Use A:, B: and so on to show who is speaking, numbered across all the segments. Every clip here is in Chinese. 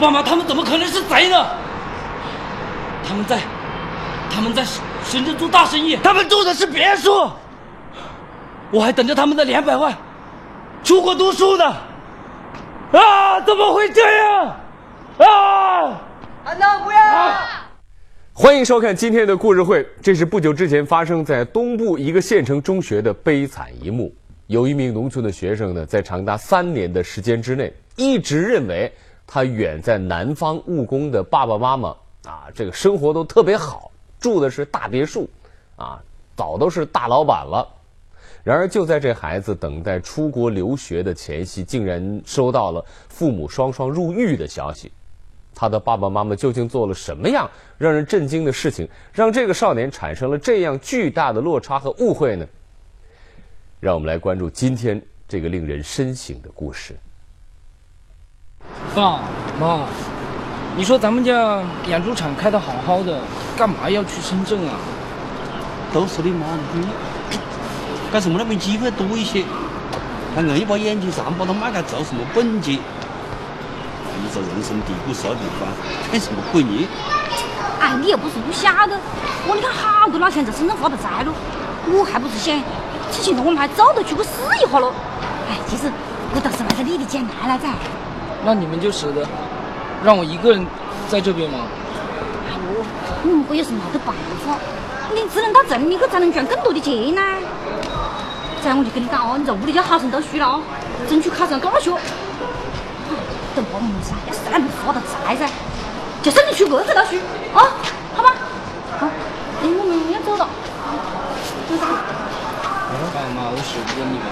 A: 爸妈他们怎么可能是贼呢？他们在，他们在深圳做大生意，他们住的是别墅，我还等着他们的两百万，出国读书呢。啊，怎么会这样？啊！
B: 安娜，不要！
C: 欢迎收看今天的故事会。这是不久之前发生在东部一个县城中学的悲惨一幕。有一名农村的学生呢，在长达三年的时间之内，一直认为他远在南方务工的爸爸妈妈啊，这个生活都特别好，住的是大别墅，啊，早都是大老板了。然而，就在这孩子等待出国留学的前夕，竟然收到了父母双双入狱的消息。他的爸爸妈妈究竟做了什么样让人震惊的事情，让这个少年产生了这样巨大的落差和误会呢？让我们来关注今天这个令人深省的故事。
A: 爸妈，你说咱们家养猪场开的好好的，干嘛要去深圳啊？
D: 都是你妈的对，干什么那边机会多一些？还硬把眼睛上把它卖开做什么本钱？你说人生地不熟的地方，干什么鬼呢？
E: 哎，你又不是不晓得，我你看好多老乡在深圳发大财了，我还不是想，之前我们还走着去过试一下喽。哎，其实我倒是为了你的将来来噻。
A: 那你们就舍得让我一个人在这边吗？
E: 哎呦，我们这也是没得办法，你只能到城里去才能赚更多的钱呢。这样我就跟你讲哦，你在屋里要好生读书了哦，争取考上大学。等爸爸妈妈噻，要是在那边发大财噻，就省得出国去读书啊，好吧？好，哎，我们要走了，走走。
A: 爸妈，我舍不得你们。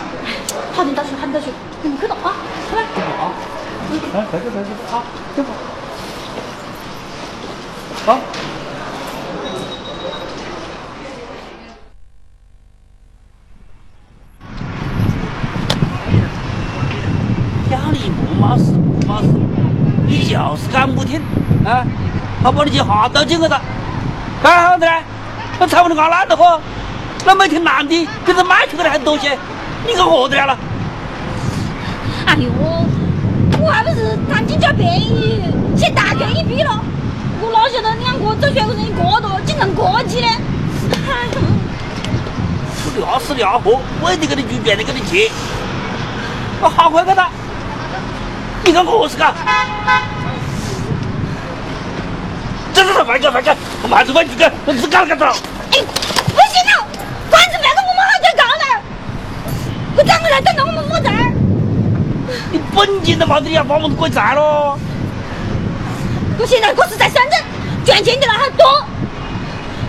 E: 好点读书，好点读书，你们去读啊，好吧？
D: 好，来，快点，快点，好，走吧。好。家里不冒失不冒失，你就是敢不听啊！他把你去吓到进去了，干啥子呢？那财务你搞烂的话，那每天男的给他卖出去的还多些，你干何子来了？
E: 哎呦，还不是贪进家便宜，先大赚一笔了。我哪晓得两个走学个生一个多，竟能过去呢？哎呦，
D: 我聊死聊活，为的给你举便宜给你钱，我好快给他。你干何事干？走走走，快点快点，我慢着快点，我只干了干着。
E: 哎，不行了，官司办到我们好就告了，我赶快来等到我们负责。
D: 你本金都没得，你要把我们鬼债喽？
E: 我现在可是在深圳赚钱的人很多，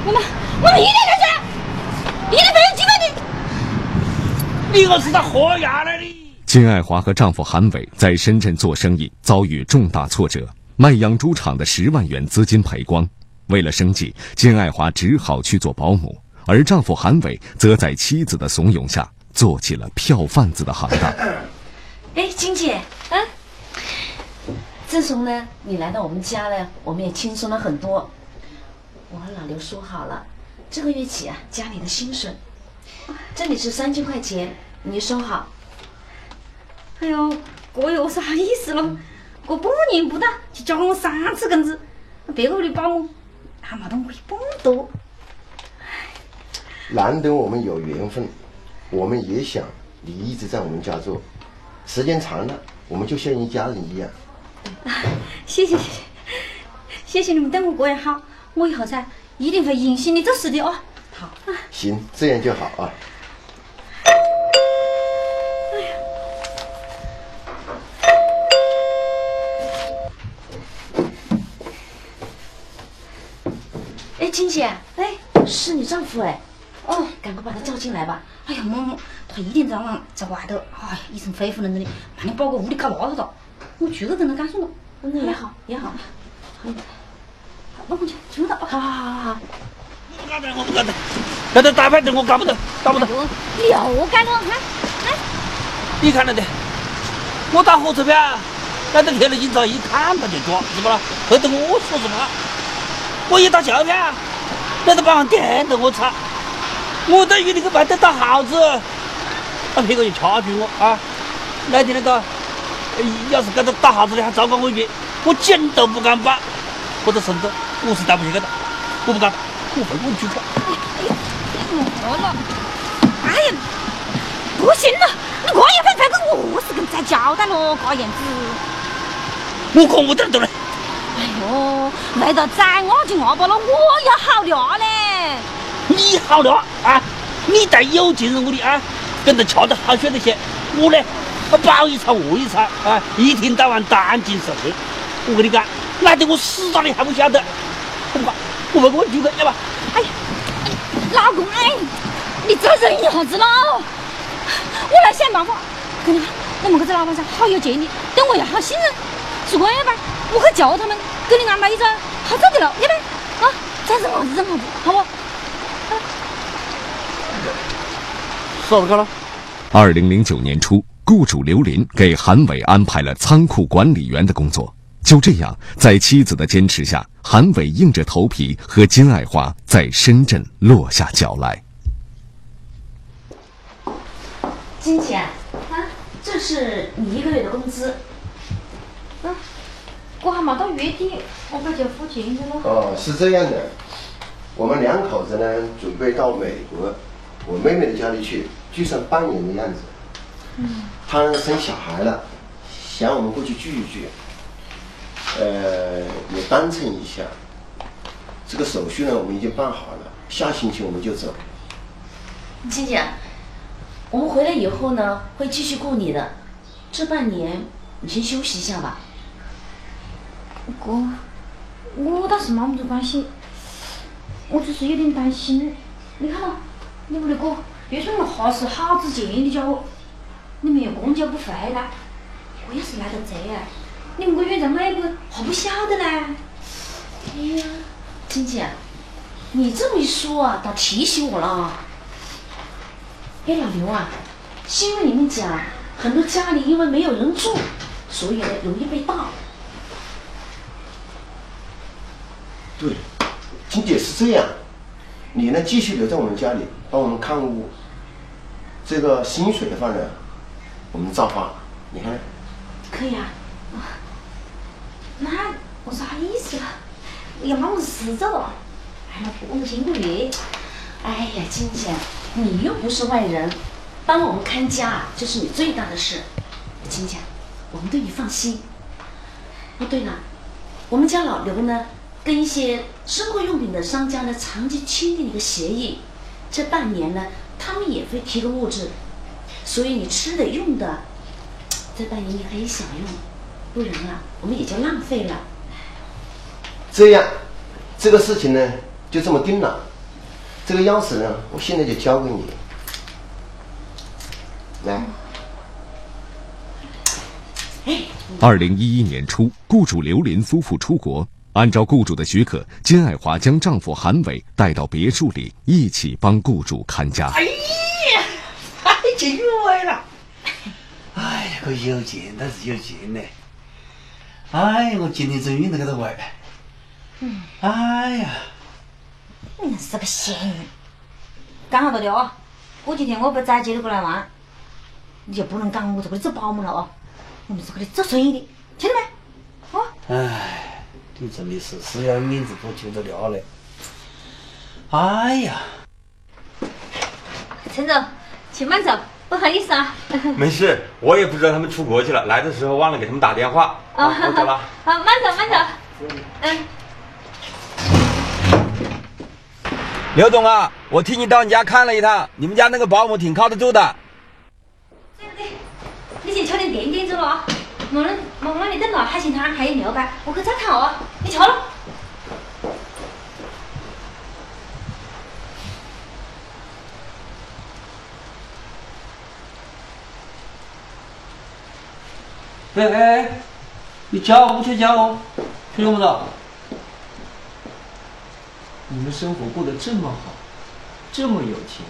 E: 我们我们一定出去，一定没有机会的。
D: 你我是在豁牙了你！
F: 金爱华和丈夫韩伟在深圳做生意，遭遇重大挫折，卖养猪场的十万元资金赔光。为了生计，金爱华只好去做保姆，而丈夫韩伟则在妻子的怂恿下，做起了票贩子的行当。
G: 哎，金姐，啊，自从呢你来到我们家了，我们也轻松了很多。我和老刘说好了，这个月起啊加你的薪水，这里是三千块钱，你收好。
E: 哎呦，这又是啥意思了？我半年不到就加我三次工资，别个屋里保姆还没得我一半多。
H: 难得我们有缘分，我们也想你一直在我们家做，时间长了，我们就像一家人一样。
E: 谢谢谢谢，谢谢你们对我这样好，我以后噻一定会用心的做事的哦。
G: 好，
H: 行，这样就好啊。
G: 哎，金姐，哎，是你丈夫哎，哦，赶快把他叫进来吧。
E: 哎呀，妈妈，他一天早上在外头，哎，一身灰乎愣愣的，把你抱个屋里搞邋遢了。我绝对跟他干什么。
G: 那也好，也好。
E: 好，那我去，去到。
G: 好好好好。
D: 我不干的，我不干的，那他打牌的我干不得，干不得。
E: 你又干了，看，哎，
D: 你看了的，我打火车票，那个贴了警察一看他就抓，是不啦？黑得我说什么？我一打桥票，那个保安盯着我查，我等于那个排队打耗子，那别个就掐住我啊！那天那个，要是给他打耗子的还糟糕我一点，我剪都不敢拔。我这身子我是带不起个的，我不敢，我会滚出去。
E: 饿了，哎呀，不行了，你过一会再跟我是跟再交代咯，这样子。
D: 我可我点儿都来。
E: 哎呦，为了宰我就我罢了，我要好料嘞。
D: 你好料啊！你带有钱人物的啊，跟着恰得好选择些。我呢，饱一餐饿一餐啊，一天到晚担惊受怕。我跟你讲，来得我死打你还不晓得。我不管，我不问丢个，要不？
E: 哎呀，老公哎，你再忍一下子喽，我来想办法。跟你讲，我们这老板噻，好有钱的，对我也好信任，是这样吧？我去叫他们，给你安排一个好走的路，要不？啊，再忍下子，忍下子，好不？
D: 说了了。
F: 二零零九年初，雇主刘林给韩伟安排了仓库管理员的工作。就这样，在妻子的坚持下，韩伟硬着头皮和金爱华在深圳落下脚来。
G: 金姐，啊，这是你一个月的工资。
E: 啊，我还没到月底，我可就付钱去了。
H: 哦，是这样的，我们两口子呢，准备到美国我妹妹的家里去，聚上半年的样子。嗯。她生小孩了，想我们过去聚一聚。呃，也单称一下。这个手续呢，我们已经办好了，下星期我们就走。
G: 金姐，我们回来以后呢，会继续雇你的。这半年你先休息一下吧。
E: 哥，我倒是没么子关心，我只是有点担心。你看嘛，你屋里哥，别说那哈是好子钱的家伙，你没有公交不回来，我要是来得这啊！你们个院长妹妹还不晓得呢？
G: 哎呀，金姐，你这么一说啊，倒提醒我了。哎，老刘啊，新闻里面讲，很多家里因为没有人住，所以呢容易被盗。
H: 对，金姐是这样，你呢继续留在我们家里帮我们看屋。这个薪水的话呢，我们照发，你看。
G: 可以啊。
E: 那我啥意思啊？要把我死走？还要工钱个月？
G: 哎呀，金姐，你又不是外人，帮我们看家，这是你最大的事。金姐，我们对你放心。哦，对了，我们家老刘呢，跟一些生活用品的商家呢，长期签订一个协议，这半年呢，他们也会提供物质，所以你吃的用的，在半年你可以享用。不然啊，我们也就浪费了。
H: 这样，这个事情呢，就这么定了。这个钥匙呢，我现在就交给你。来。
F: 二零一一年初，雇主刘林夫妇出国，按照雇主的许可，金爱华将丈夫韩伟带到别墅里，一起帮雇主看家。
D: 太敬畏了！哎呀，可有钱，倒是有钱呢。哎，我今天终于能给他玩。嗯。哎呀，
E: 你是个闲人。干好大的啊！过几天我不再接着过来玩，你就不能赶我在这里做保姆了啊！我们是这里做生意的，听到没？啊！
D: 哎，你真的是死要面子不求得了嘞！哎呀，
E: 陈总，请慢走。不好意思啊，
B: 没事，我也不知道他们出国去了，来的时候忘了给他们打电话。啊，我走了。
E: 好，慢走慢走。嗯。
B: 刘总啊，我替你到你家看了一趟，你们家那个保姆挺靠得住的。
E: 对对，你先吃点甜点走了啊。忙了忙了，你的老海鲜汤还有牛排，我去再讨啊。你吃了。
D: 哎哎哎，你叫不去叫哦，听懂不懂？
A: 你们生活过得这么好，这么有钱，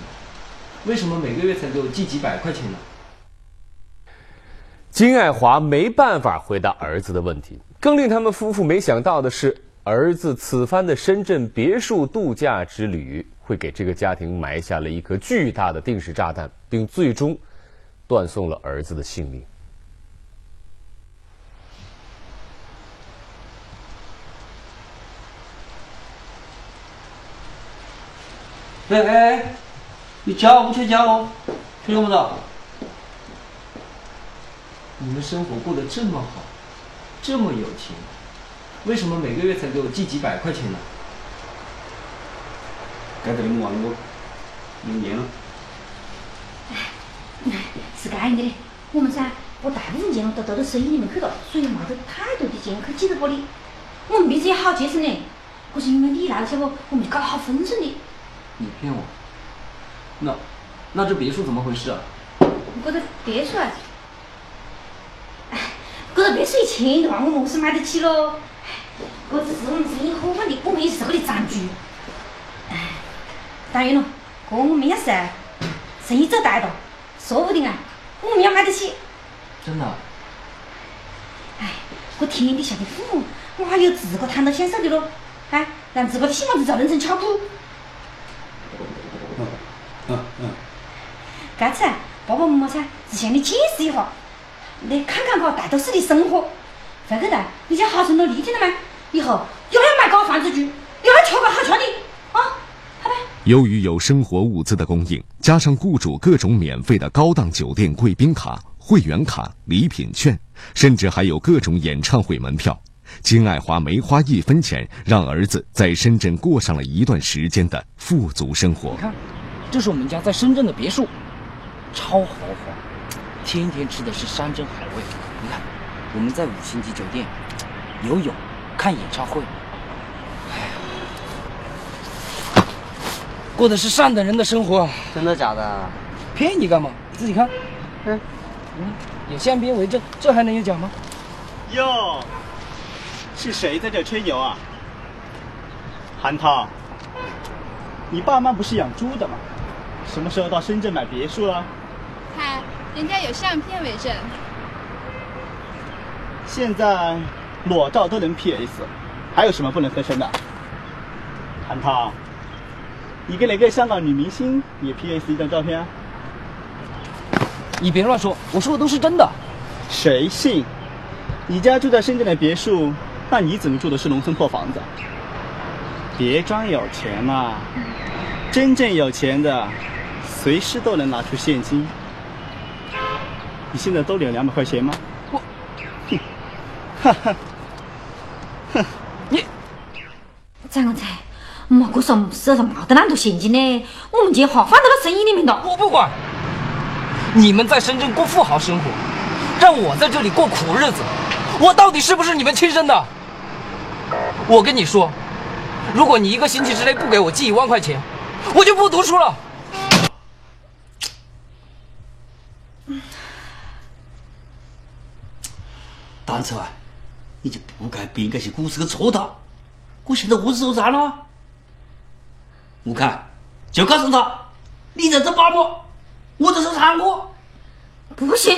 A: 为什么每个月才给我寄几百块钱呢？
C: 金爱华没办法回答儿子的问题。更令他们夫妇没想到的是，儿子此番的深圳别墅度假之旅，会给这个家庭埋下了一颗巨大的定时炸弹，并最终断送了儿子的性命。
D: 哎哎哎，你家务去家哦，听懂不懂？
A: 你们生活过得这么好，这么有钱，为什么每个月才给我寄几百块钱呢？
D: 该得你们忘了我，有年了。
E: 是这样的，我们噻，把大部分钱都投到生意里面去了，所以没得太多的钱去寄到这里。我们平时也好节省的，可是因为你来了，晓不？我们就搞得好丰盛的。
A: 你骗我？那那这别墅怎么回事啊？
E: 这个别墅啊，哎，这个别墅一千多万，我们是买得起喽。这只是我们生意伙伴的，我们也是这个的残局。哎，当然了，哥我们也是啊，生意做大了，说不定啊，我们也买得起。
A: 真的？
E: 哎，这天底下的父母，哪有自个谈到享受的咯？哎，让自个的希望就造成巧苦。
D: 嗯嗯嗯。
E: 这次啊，爸爸妈妈噻，是向你解释一下，你看看个大都市的生活，反正呢，你家好生努力，听到没？以后又要买高房子住，又要挑个好穿的，啊，好吧？
F: 由于有生活物资的供应，加上雇主各种免费的高档酒店贵宾卡、会员卡、礼品券，甚至还有各种演唱会门票，金爱华没花一分钱，让儿子在深圳过上了一段时间的富足生活
A: 你。看，这是我们家在深圳的别墅，超豪华，天天吃的是山珍海味。你看，我们在五星级酒店游泳、看演唱会，哎呀，过的是上等人的生活。
D: 真的假的？
A: 骗你干嘛？你自己看，
D: 嗯，
A: 嗯，有相片为证，这还能有假吗？
I: 哟，是谁在这吹牛啊？韩涛，你爸妈不是养猪的吗？什么时候到深圳买别墅了？
J: 看，人家有相片为证。
I: 现在裸照都能 PS，还有什么不能分身的？韩涛，你跟哪个香港女明星也 PS 一张照片啊？
A: 你别乱说，我说的都是真的。
I: 谁信？你家住在深圳的别墅，那你怎么住的是农村破房子？别装有钱嘛，真正有钱的，随时都能拿出现金。你现在兜里有两百块钱吗？
A: 我，
I: 哼，哈哈，哼，
A: 你
E: 张刚才，莫个说手上没得那么多现金呢，我们钱好放到了生意里面了。
A: 我不管，你们在深圳过富豪生活，让我在这里过苦日子，我到底是不是你们亲生的？我跟你说，如果你一个星期之内不给我寄一万块钱，我就不读书了。
D: 当初啊，你就不该编这些故事去戳他。我现在何子说啥了？我看就告诉他，你在这保姆，我在这唱歌。
E: 不行，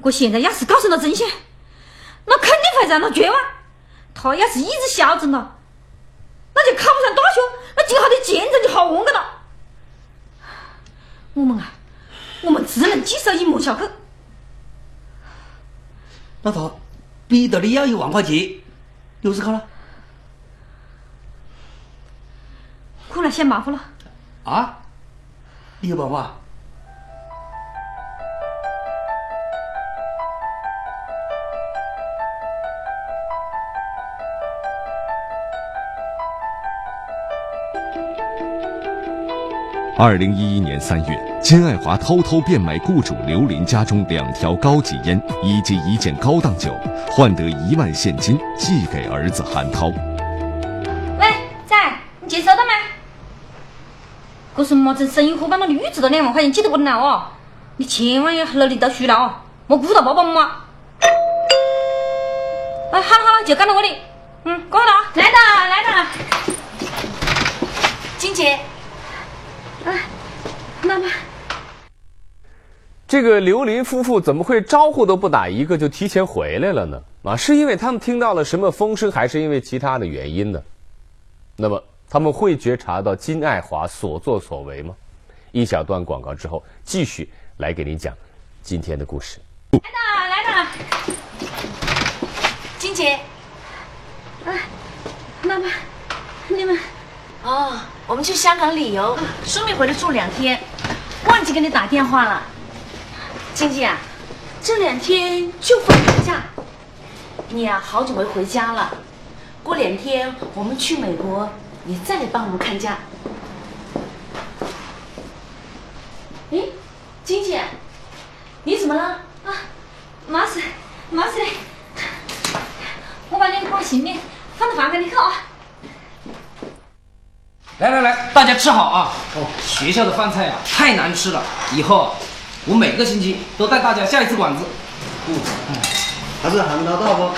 E: 我现在要是告诉了真相，那肯定会让他绝望。他要是一直消沉了，那就考不上大学，那今后的前程就好完个了。我们啊，我们只能接受隐瞒下去。
D: 那他逼得你要一万块钱，有事看了
E: 哭了，嫌麻烦了。
D: 啊？你有办法？
F: 二零一一年三月，金爱华偷偷变卖雇主刘林家中两条高级烟以及一件高档酒，换得一万现金寄给儿子韩涛。
E: 喂，仔，你钱收到没？这是么子生意伙伴的女子的两万块钱寄到我的来哦，你千万要努力读书了哦，莫辜负了爸爸妈妈。哎，好了好了，就赶到这里。嗯，过来了啊，
G: 来了来了，金姐，
E: 妈妈。
C: 这个刘林夫妇怎么会招呼都不打一个就提前回来了呢？啊，是因为他们听到了什么风声，还是因为其他的原因呢？那么他们会觉察到金爱华所作所为吗？一小段广告之后，继续来给您讲今天的故事。
G: 来了来了，金姐，啊
E: 妈妈，你们
G: 哦，我们去香港旅游，顺便回来住两天，忘记给你打电话了。晶晶啊，这两天就放年假，你呀、好久没回家了。过两天我们去美国，你再来帮我们看家。哎，晶晶，你怎么了？
E: 啊，没事，没事。我把那个行李放到房间里去啊。
A: 来来来，大家吃好啊！哦，学校的饭菜啊太难吃了，以后我每个星期都带大家下一次馆子。
K: 嗯还是韩涛大夫，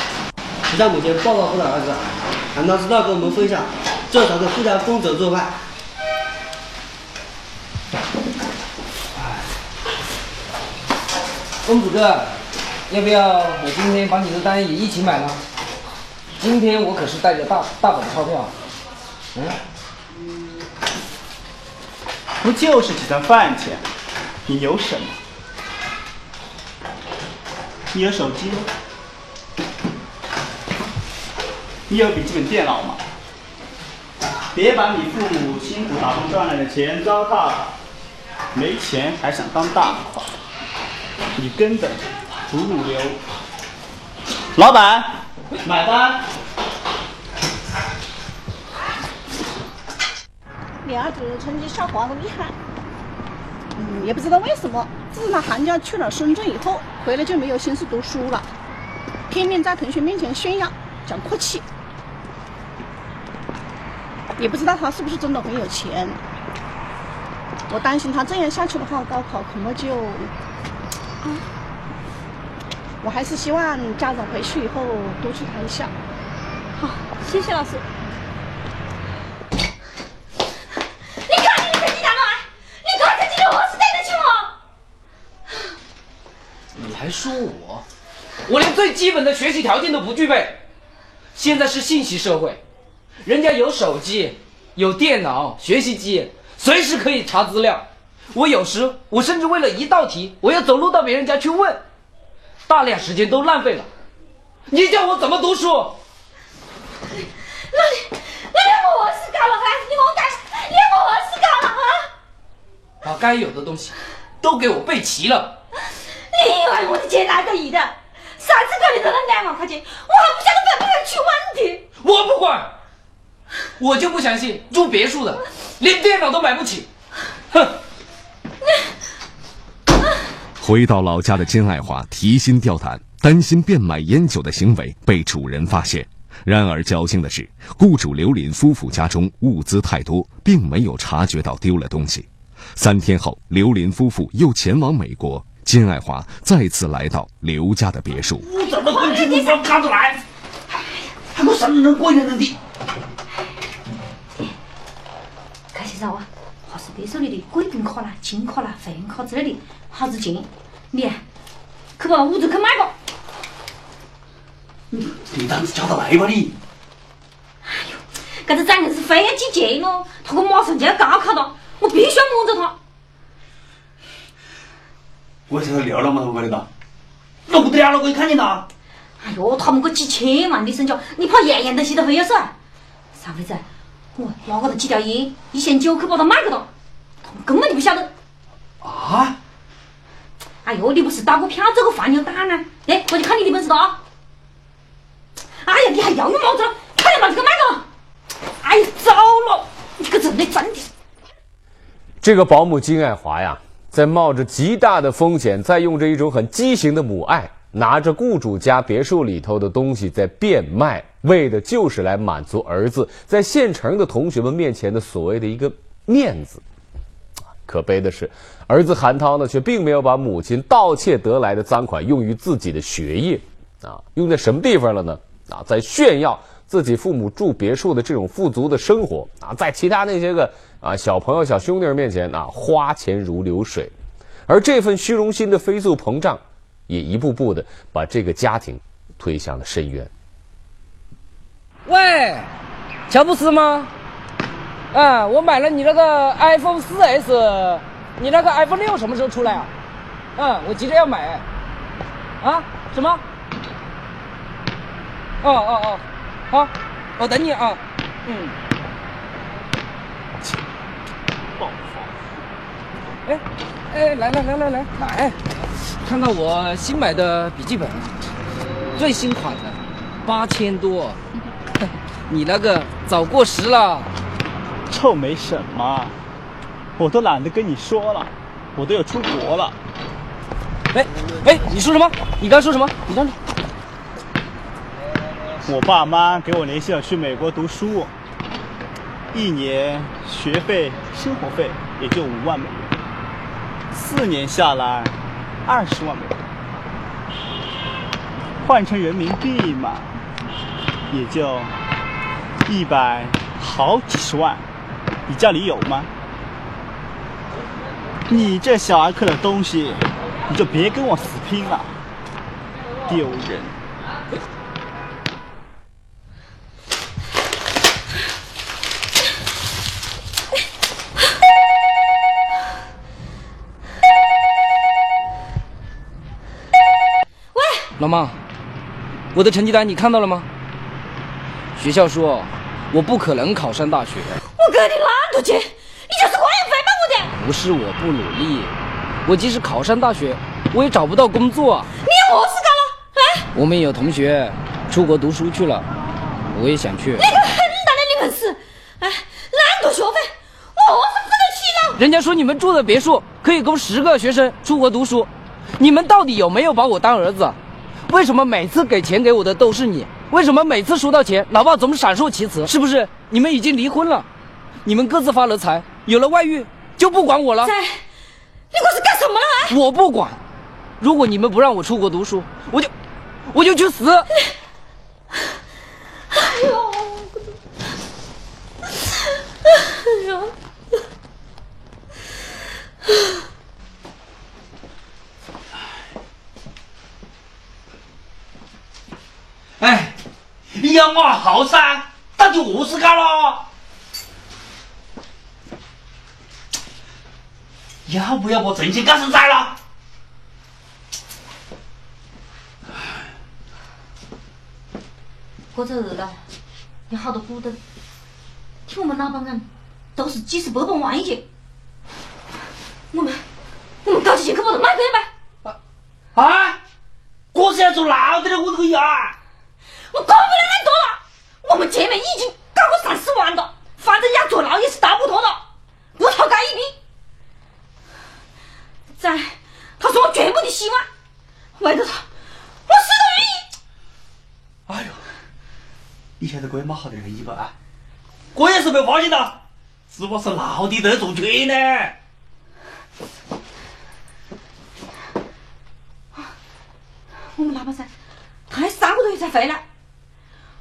K: 就向母亲报告后的儿子，韩涛知道跟我们分享，这才是富家公子做饭。
A: 公子哥，要不要我今天把你的单也一起买了？今天我可是带着大大本钞票。嗯，
I: 不就是几顿饭钱？你有什么？你有手机吗？你有笔记本电脑吗？别把你父母辛苦打工赚来的钱糟蹋了，没钱还想当大款，你根本不入流。老板，买单。
L: 你儿子成绩下滑的厉害，也不知道为什么，自从他寒假去了深圳以后，回来就没有心思读书了，拼命在同学面前炫耀，讲阔气。也不知道他是不是真的很有钱，我担心他这样下去的话，高考恐怕就……啊，我还是希望家长回去以后督促他一下。好，谢谢老师。
E: 你看你成绩单了，你看成绩的我是对得起我。
A: 你还说我？我连最基本的学习条件都不具备。现在是信息社会，人家有手机、有电脑、学习机，随时可以查资料。我有时我甚至为了一道题，我要走路到别人家去问，大量时间都浪费了。你叫我怎么读书？
E: 那你那连我是干了啊？你给我干，连我是干了啊？
A: 把该有的东西都给我备齐了。
E: 你以为我的钱哪个易的？上次给你的那两万块钱，我还不晓得分不分去问题。
A: 我不管，我就不相信住别墅的连电脑都买不起。哼！
F: 回到老家的金爱华提心吊胆，担心变卖烟酒的行为被主人发现。然而侥幸的是，雇主刘林夫妇家中物资太多，并没有察觉到丢了东西。三天后，刘林夫妇又前往美国，金爱华再次来到刘家的别墅。
D: 我怎么跟军中方看出来？还给我生人过年的地。
E: 看先生啊，还是别墅里的贵宾卡啦、金卡啦、会员卡之类的，好值钱。你去把屋子去买吧。
D: 你胆子叫得来吧你？
E: 哎呦这个长硬是非要进钱咯，他个马上就要高考了，我必须要摸着他。
I: 我现在聊了嘛，我的到。
D: 那不得了了，我一看见他。
E: 哎呦，他们个几千万的身家，你怕样样东西都会有噻？上辈子我拿个的几条烟，一千九去把它卖给他，他们根本就不晓得。
D: 啊？
E: 哎呦，你不是打过票做过饭牛蛋呢？哎，我就看你的本事了啊！哎呀，你还要用帽子了？快点把这个卖了！哎呀，糟了！你这个人的真的。
C: 这个保姆金爱华呀，在冒着极大的风险，在用着一种很畸形的母爱，拿着雇主家别墅里头的东西在变卖，为的就是来满足儿子在县城的同学们面前的所谓的一个面子。可悲的是，儿子韩涛呢，却并没有把母亲盗窃得来的赃款用于自己的学业，啊，用在什么地方了呢？啊，在炫耀自己父母住别墅的这种富足的生活啊，在其他那些个啊小朋友、小兄弟儿面前啊，花钱如流水，而这份虚荣心的飞速膨胀，也一步步的把这个家庭推向了深渊。
A: 喂，乔布斯吗？啊，我买了你那个 iPhone 四 S，你那个 iPhone 六什么时候出来啊？嗯，我急着要买。啊？什么？哦哦哦，好，我等你啊。嗯。发。哎，哎，来来来来来，看看我新买的笔记本，最新款的，八千多。你那个早过时了。
I: 臭美什么？我都懒得跟你说了，我都要出国了。
A: 哎，哎，你说什么？你刚说什么？你站住！
I: 我爸妈给我联系了去美国读书，一年学费、生活费也就五万美元，四年下来二十万美元，换成人民币嘛，也就一百好几十万。你家里有吗？你这小儿科的东西，你就别跟我死拼了，丢人！
A: 妈，我的成绩单你看到了吗？学校说我不可能考上大学。
E: 我给你懒惰去，你就是过年费吗？我的
A: 不是我不努力，我即使考上大学，我也找不到工作。
E: 你何事干了？
A: 哎，我们有同学出国读书去了，我也想去。
E: 你个很大的你本事！哎，懒惰学费，我是付得起呢。
A: 人家说你们住的别墅可以供十个学生出国读书，你们到底有没有把我当儿子？为什么每次给钱给我的都是你？为什么每次收到钱，老爸总闪烁其词？是不是你们已经离婚了？你们各自发了财，有了外遇，就不管我了。
E: 在，你管是干什么？
A: 我不管。如果你们不让我出国读书，我就，我就去死。哎
E: 呦！哎呦！
D: 哎，我后生，到底何事干了？要不要把证件改成摘了？
E: 过着饿了，有好多股东，听我们老板讲，都是几十百万万一件。我们，我们搞起去去把它买回
D: 来呗。啊！我是要做老的了，我这个牙，
E: 我搞不了那么多了。我们前面已经搞过三四万了，反正要坐牢也是逃不脱的，不逃干一笔。在，他是我全部的希望。为了他，我死都愿
D: 意。哎呦，你现在过得蛮好的那个衣服啊，我也是被发现了，只不过是老的在做绝呢。
E: 我们老板噻，他还三个多月才回来，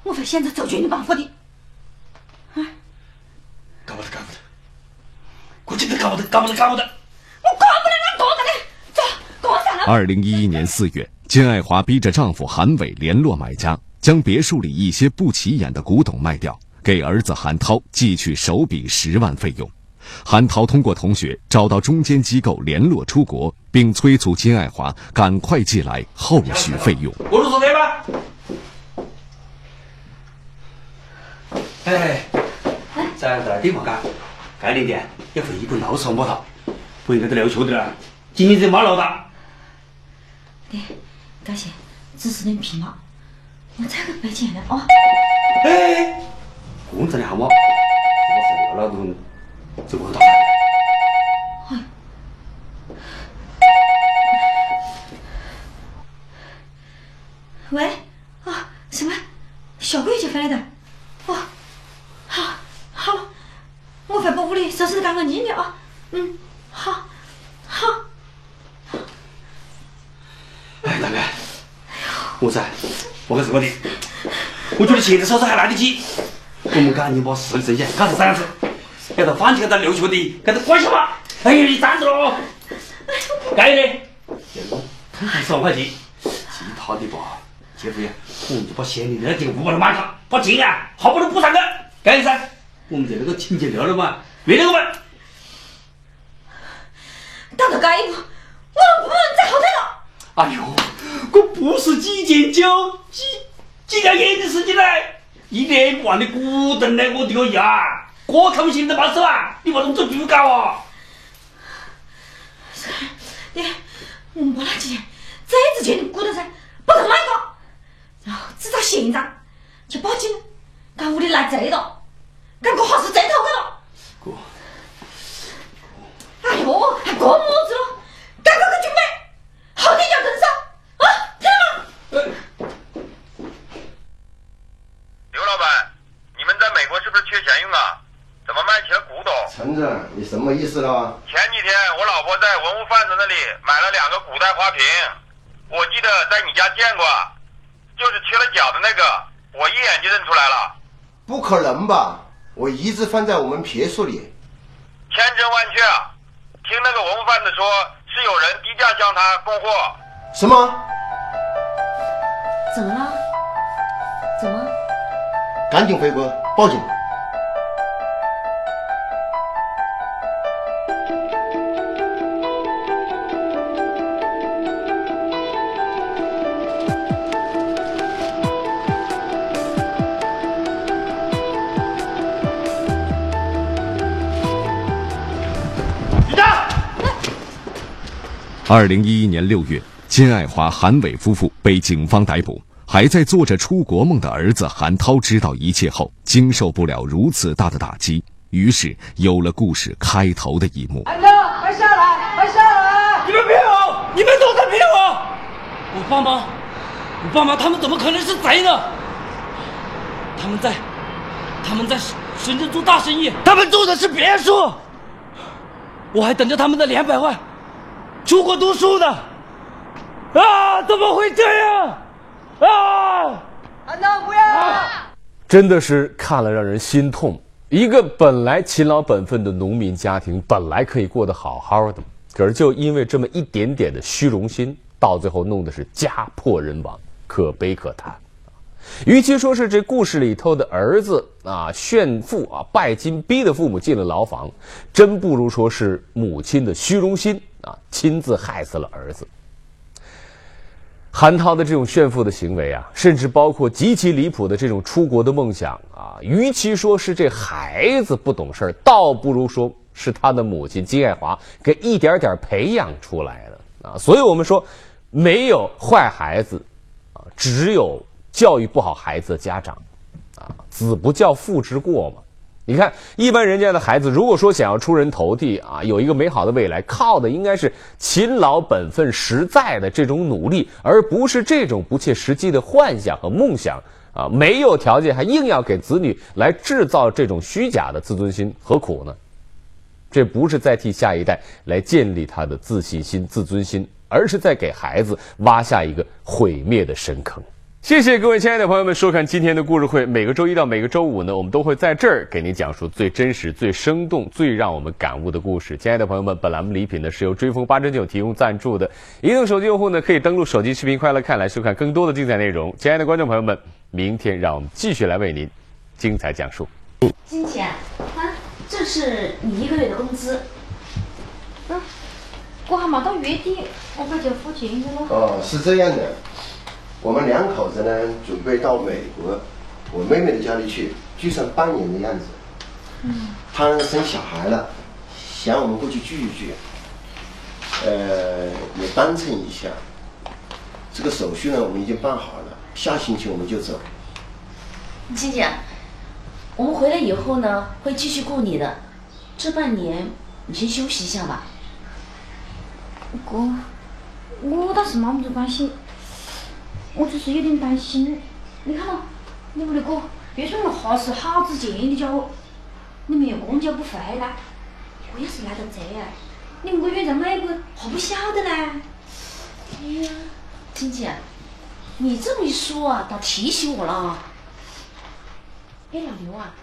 E: 我会想着周全的办法的。
D: 啊，搞不得，搞不得，我绝对搞不得，搞不得，搞不得。
F: 二零一一年四月，金爱华逼着丈夫韩伟联络买家，将别墅里一些不起眼的古董卖掉，给儿子韩涛寄去首笔十万费用。韩涛通过同学找到中间机构联络出国，并催促金爱华赶快寄来后续费用。
D: 我是说对吧？哎，在这地方干，该点点要回一个老手摸头，不应该在留球的了。今天这马老大。
E: 爹，感谢，只是那皮马，我这个白捡了哦。
D: 哎，工资的好吗？我是刘老总，怎么大。哎。
E: 喂，啊，什么？下个月就回来的？哦，好，好，我会把屋里收拾的干干净净啊。嗯，好，好。
D: 哎，大哥，我噻，我跟是我的，我觉得现在收拾还来得及，我们赶紧把事的证件搞成这样子，要到放弃给他留球的，给他关系嘛。哎呀，你站住喽！该的，这个通常十万块钱，其他的吧，姐夫呀，我们就把县里那几个五把它买了，把钱啊，好不容易补上去，该噻。我们在那个亲戚聊了嘛，约了个嘛。
E: 到了这一步，我不能再后退了。
D: 哎呦，我不是几件酒、几几条烟的事情嘞，一年不完的古董嘞，我的个呀，我看不行的把手啊！你把动作猪搞啊！
E: 你我们报了警，这之前的骨头噻，不能卖个，然后知道现场去报警，干屋里来贼了，干个好事贼头个了。
H: 哥，
E: 哎呦，还过么子。了？赶快去准备，后天就要动手啊！听到吗？
M: 刘老板，你们在美国是不是缺钱用啊？怎么卖起了古董？
H: 陈子，你什么意思了？
M: 前几天我老婆在文物贩子那里买了两个古代花瓶，我记得在你家见过，就是缺了角的那个，我一眼就认出来了。
H: 不可能吧？我一直放在我们别墅里。
M: 千真万确，听那个文物贩子说，是有人低价向他供货。
H: 什么？
G: 怎么了？怎么？
H: 赶紧回国报警！
F: 二零一一年六月，金爱华、韩伟夫妇被警方逮捕。还在做着出国梦的儿子韩涛知道一切后，经受不了如此大的打击，于是有了故事开头的一幕。
A: 韩涛，快下来，快下来！你们骗我！你们都在骗我！我爸妈，我爸妈他们怎么可能是贼呢？他们在，他们在深圳做大生意，他们住的是别墅，我还等着他们的两百万，出国读书的。啊！怎么会这样？啊！
N: 韩涛，不要！
C: 真的是看了让人心痛。一个本来勤劳本分的农民家庭，本来可以过得好好的，可是就因为这么一点点的虚荣心，到最后弄的是家破人亡，可悲可叹。与其说是这故事里头的儿子啊炫富啊拜金逼的父母进了牢房，真不如说是母亲的虚荣心啊亲自害死了儿子。韩涛的这种炫富的行为啊，甚至包括极其离谱的这种出国的梦想啊，与其说是这孩子不懂事儿，倒不如说是他的母亲金爱华给一点点培养出来的啊。所以我们说，没有坏孩子啊，只有教育不好孩子的家长啊。子不教，父之过嘛。你看，一般人家的孩子，如果说想要出人头地啊，有一个美好的未来，靠的应该是勤劳本分、实在的这种努力，而不是这种不切实际的幻想和梦想啊。没有条件还硬要给子女来制造这种虚假的自尊心，何苦呢？这不是在替下一代来建立他的自信心、自尊心，而是在给孩子挖下一个毁灭的深坑。谢谢各位亲爱的朋友们收看今天的故事会。每个周一到每个周五呢，我们都会在这儿给您讲述最真实、最生动、最让我们感悟的故事。亲爱的朋友们，本栏目礼品呢是由追风八珍酒提供赞助的。移动手机用户呢可以登录手机视频快乐看来收看更多的精彩内容。亲爱的观众朋友们，明天让我们继续来为您精彩讲述。
G: 金姐，啊，这是你一个月的工资。
E: 嗯，我还没到月底，我快就付钱了。
H: 哦，是这样的。我们两口子呢，准备到美国，我妹妹的家里去聚上半年的样子。
E: 嗯。
H: 她生小孩了，想我们过去聚一聚，呃，也帮衬一下。这个手续呢，我们已经办好了，下星期我们就走。
G: 金姐，我们回来以后呢，会继续顾你的。这半年你先休息一下吧。
E: 哥，我倒是没么子关系。我只是有点担心，你看嘛，你屋里哥别说那么哈是好值钱的家伙，你没有公交不回来，我要是来到这啊，你们个月在美国还不晓得呢。
G: 哎呀，金姐，你这么一说啊，倒提醒我了。哎，老刘啊。